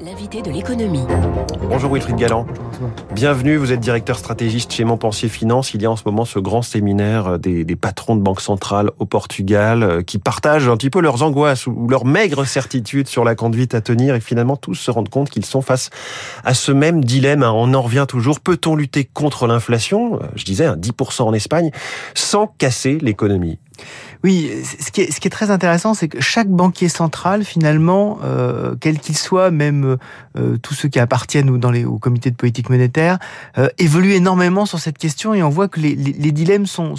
L'invité de l'économie. Bonjour Wilfried Galland. Bienvenue, vous êtes directeur stratégiste chez Montpensier Finance. Il y a en ce moment ce grand séminaire des, des patrons de banques centrales au Portugal euh, qui partagent un petit peu leurs angoisses ou leurs maigres certitudes sur la conduite à tenir et finalement tous se rendent compte qu'ils sont face à ce même dilemme. On en revient toujours. Peut-on lutter contre l'inflation? Euh, Je disais, 10% en Espagne, sans casser l'économie? Oui, ce qui est, très intéressant, c'est que chaque banquier central, finalement, euh, quel qu'il soit, même euh, tous ceux qui appartiennent dans les, au comité de politique monétaire, euh, évolue énormément sur cette question et on voit que les, dilemmes sont,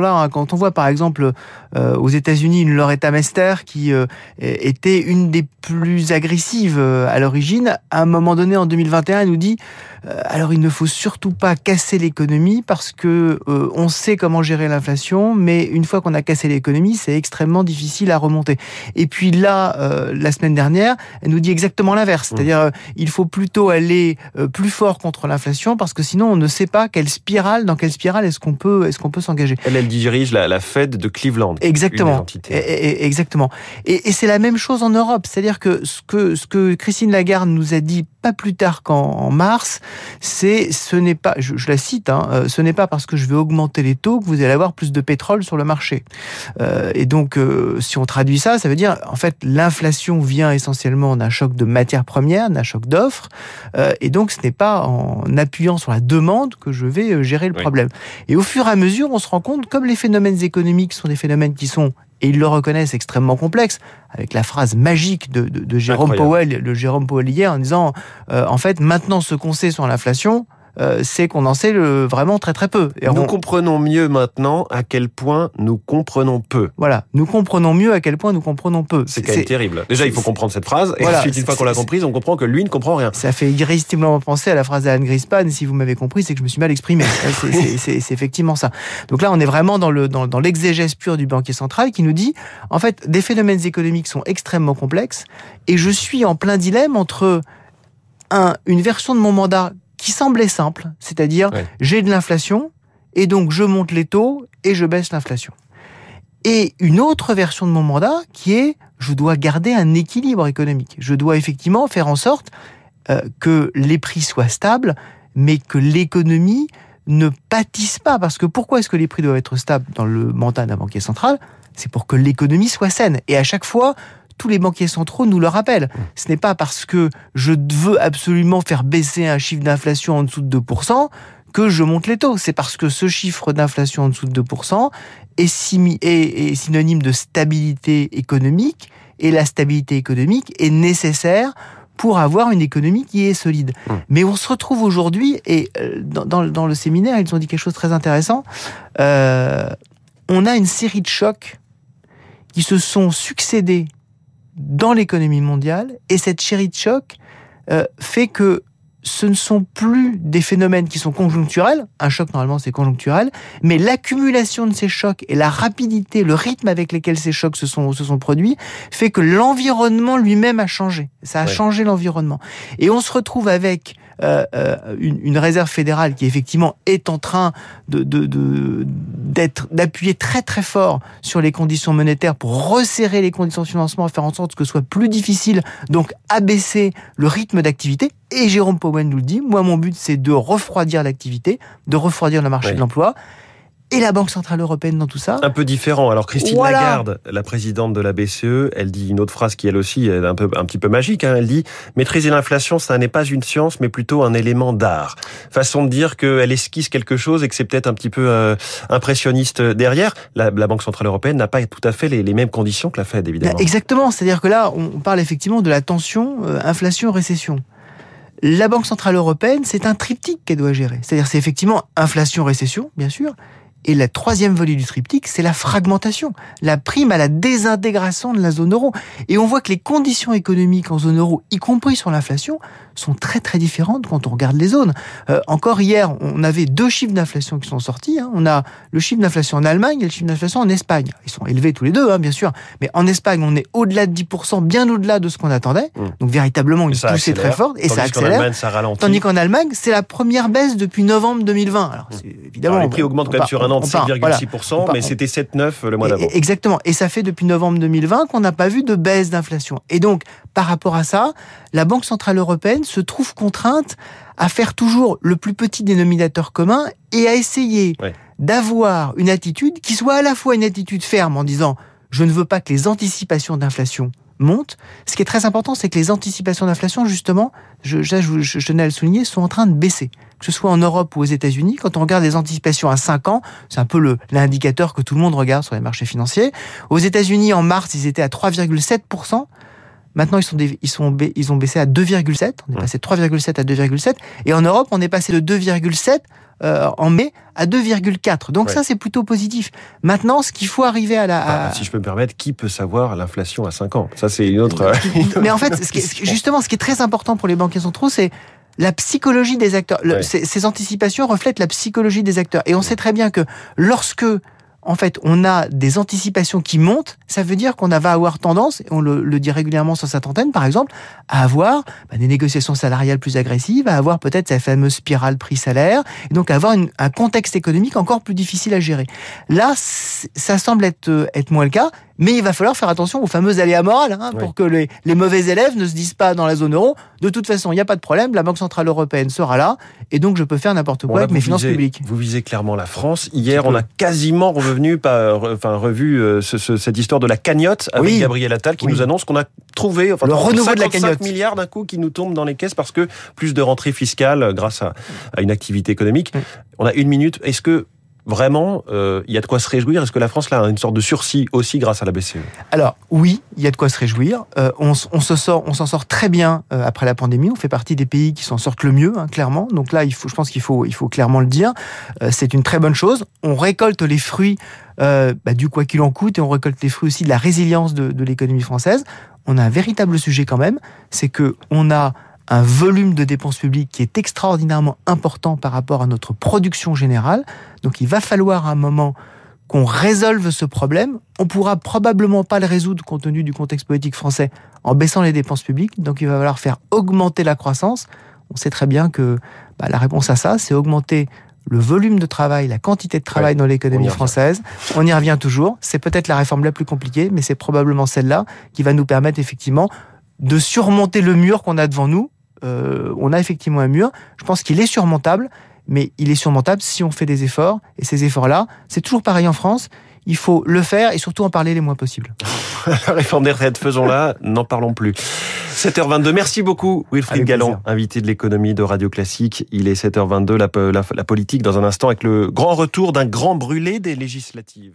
là. Hein. Quand on voit, par exemple, euh, aux États-Unis, une Loretta Mester qui était une des plus agressives à l'origine, à un moment donné, en 2021, elle nous dit alors il ne faut surtout pas casser l'économie parce que on sait comment gérer l'inflation, mais une fois qu'on a cassé l'économie, c'est extrêmement difficile à remonter. Et puis là, euh, la semaine dernière, elle nous dit exactement l'inverse, mmh. c'est-à-dire euh, il faut plutôt aller euh, plus fort contre l'inflation parce que sinon on ne sait pas quelle spirale, dans quelle spirale est-ce qu'on peut, est-ce qu'on peut s'engager. Elle, elle dirige la, la Fed de Cleveland. Exactement. Et, et, exactement. Et, et c'est la même chose en Europe, c'est-à-dire que ce que ce que Christine Lagarde nous a dit pas plus tard qu'en mars, c'est ce n'est pas, je, je la cite, hein, euh, ce n'est pas parce que je vais augmenter les taux que vous allez avoir plus de pétrole sur le marché. Euh, et donc, euh, si on traduit ça, ça veut dire, en fait, l'inflation vient essentiellement d'un choc de matières premières, d'un choc d'offres, euh, et donc ce n'est pas en appuyant sur la demande que je vais gérer le oui. problème. Et au fur et à mesure, on se rend compte, comme les phénomènes économiques sont des phénomènes qui sont et ils le reconnaissent extrêmement complexe, avec la phrase magique de, de, de Jérôme Incroyable. Powell, le Jérôme Powell hier, en disant, euh, en fait, maintenant ce qu'on sait sur l'inflation, euh, c'est qu'on en sait le, vraiment très très peu. Et nous on... comprenons mieux maintenant à quel point nous comprenons peu. Voilà, nous comprenons mieux à quel point nous comprenons peu. C'est quand même terrible. Déjà, il faut comprendre cette phrase, et voilà, ensuite, une fois qu'on l'a comprise, on comprend que lui ne comprend rien. Ça fait irrésistiblement penser à la phrase d'Anne Grispan, si vous m'avez compris, c'est que je me suis mal exprimé. c'est effectivement ça. Donc là, on est vraiment dans le dans, dans l'exégèse pure du banquier central qui nous dit, en fait, des phénomènes économiques sont extrêmement complexes, et je suis en plein dilemme entre un, une version de mon mandat qui semblait simple, c'est-à-dire ouais. j'ai de l'inflation et donc je monte les taux et je baisse l'inflation. Et une autre version de mon mandat qui est je dois garder un équilibre économique. Je dois effectivement faire en sorte euh, que les prix soient stables, mais que l'économie ne pâtisse pas. Parce que pourquoi est-ce que les prix doivent être stables dans le mandat d'un banquier central C'est pour que l'économie soit saine. Et à chaque fois, tous les banquiers centraux nous le rappellent. Ce n'est pas parce que je veux absolument faire baisser un chiffre d'inflation en dessous de 2% que je monte les taux. C'est parce que ce chiffre d'inflation en dessous de 2% est, est, est synonyme de stabilité économique et la stabilité économique est nécessaire pour avoir une économie qui est solide. Mmh. Mais on se retrouve aujourd'hui, et euh, dans, dans, dans, le séminaire, ils ont dit quelque chose de très intéressant, euh, on a une série de chocs qui se sont succédés dans l'économie mondiale et cette chérie de choc euh, fait que ce ne sont plus des phénomènes qui sont conjoncturels, un choc normalement c'est conjoncturel, mais l'accumulation de ces chocs et la rapidité, le rythme avec lesquels ces chocs se sont, se sont produits fait que l'environnement lui-même a changé. Ça a ouais. changé l'environnement. Et on se retrouve avec euh, euh, une, une, réserve fédérale qui effectivement est en train de, de, de d'être d'appuyer très très fort sur les conditions monétaires pour resserrer les conditions de financement, faire en sorte que ce soit plus difficile, donc abaisser le rythme d'activité. Et Jérôme Powell nous le dit, moi mon but c'est de refroidir l'activité, de refroidir le marché oui. de l'emploi et la Banque Centrale Européenne dans tout ça. Un peu différent. Alors Christine voilà. Lagarde, la présidente de la BCE, elle dit une autre phrase qui elle aussi est un, peu, un petit peu magique. Hein. Elle dit « Maîtriser l'inflation, ça n'est pas une science, mais plutôt un élément d'art ». Façon de dire qu'elle esquisse quelque chose et que c'est peut-être un petit peu euh, impressionniste derrière. La, la, Banque Centrale Européenne n'a pas tout à fait les, les, mêmes conditions que la Fed, évidemment. Exactement. C'est-à-dire que là, on parle effectivement de la tension euh, inflation-récession la Banque Centrale Européenne, c'est un triptyque qu'elle doit gérer. C'est-à-dire, c'est effectivement inflation-récession, bien sûr, et la troisième volée du triptyque, c'est la fragmentation, la prime à la désintégration de la zone euro. Et on voit que les conditions économiques en zone euro, y compris sur l'inflation, sont très très différentes quand on regarde les zones. Euh, encore hier, on avait deux chiffres d'inflation qui sont sortis. Hein. On a le chiffre d'inflation en Allemagne et le chiffre d'inflation en Espagne. Ils sont élevés tous les deux, hein, bien sûr. Mais en Espagne, on est au-delà de 10%, bien au-delà de ce qu'on attendait. Mmh. Donc véritablement, une poussée très forte et ça accélère. Allemagne, ça Tandis qu'en Allemagne, c'est la première baisse depuis novembre 2020. Alors, mmh. évidemment, Alors, les prix augmentent quand même sur un an parlant de 7,6%, mais c'était 7,9 le mois d'avant. Exactement. Et ça fait depuis novembre 2020 qu'on n'a pas vu de baisse d'inflation. Et donc, par rapport à ça, la Banque Centrale Européenne se trouve contrainte à faire toujours le plus petit dénominateur commun et à essayer d'avoir une attitude qui soit à la fois une attitude ferme en disant je ne veux pas que les anticipations d'inflation montent. Ce qui est très important, c'est que les anticipations d'inflation, justement, je, je, tenais à le souligner, sont en train de baisser. Que ce soit en Europe ou aux États-Unis, quand on regarde les anticipations à 5 ans, c'est un peu l'indicateur que tout le monde regarde sur les marchés financiers. Aux États-Unis, en mars, ils étaient à 3,7%. Maintenant, ils, sont ils, sont, ils ont baissé à 2,7. On est passé de 3,7 à 2,7. Et en Europe, on est passé de 2,7 euh, en mai à 2,4. Donc ça, c'est plutôt positif. Maintenant, ce qu'il faut arriver à la... si je peux me permettre, qui peut savoir l'inflation à 5 ans? Ça, c'est une autre... Mais en fait, justement, ce qui est très important pour les banquiers centraux, c'est la psychologie des acteurs. ces, anticipations reflètent la psychologie des acteurs. Et on sait très bien que lorsque en fait, on a des anticipations qui montent, ça veut dire qu'on va avoir tendance, et on le, dit régulièrement sur cette antenne par exemple, à avoir bah, des négociations salariales plus agressives, à avoir peut-être cette fameuse spirale prix-salaire, et donc à avoir un contexte économique encore plus difficile à gérer. Là, ça semble être, être moins le cas, mais il va falloir faire attention aux fameuses aléas morales hein, pour que les, les, mauvais élèves ne se disent pas dans la zone euro, de toute façon, il n'y a pas de problème, la Banque Centrale Européenne sera là, et donc je peux faire n'importe quoi avec mes finances publiques. Vous visez clairement la France. Hier, on a quasiment revenu, pas, enfin, revu euh, cette histoire de la cagnotte avec Gabriel Attal qui nous annonce qu'on a trouvé enfin, le renouveau de la cagnotte. milliards d'un coup qui nous tombe dans les caisses parce que plus de rentrées fiscales grâce à, à une activité économique. On a une minute. Est-ce que vraiment, euh, il y a de quoi se réjouir Est-ce que la France là, a une sorte de sursis aussi grâce à la BCE Alors oui, il y a de quoi se réjouir. Euh, on, s'en sort très bien euh, après la pandémie. On fait partie des pays qui s'en sortent le mieux, hein, clairement. Donc là, il faut, je pense qu'il faut, il faut clairement le dire. c'est une très bonne chose. On récolte les fruits bah, du quoi qu'il en coûte et on récolte les fruits aussi de la résilience de, de l'économie française. On a un véritable sujet quand même, c'est que on a un volume de dépenses publiques qui est extraordinairement important par rapport à notre production générale. Donc il va falloir à un moment qu'on résolve ce problème. On pourra probablement pas le résoudre compte tenu du contexte politique français en baissant les dépenses publiques. Donc il va falloir faire augmenter la croissance. On sait très bien que bah, la réponse à ça, c'est augmenter le volume de travail, la quantité de travail dans l'économie française. On y revient toujours. C'est peut-être la réforme la plus compliquée, mais c'est probablement celle-là qui va nous permettre effectivement de surmonter le mur qu'on a devant nous euh, on a effectivement un mur. Je pense qu'il est surmontable, mais il est surmontable si on fait des efforts. Et ces efforts-là, c'est toujours pareil en France. Il faut le faire et surtout en parler les moins possible. la réforme des retraites, faisons-la, n'en parlons plus. 7h22, merci beaucoup Wilfried Galland, invité de l'économie de Radio Classique. Il est 7h22, la, la politique dans un instant avec le grand retour d'un grand brûlé des législatives.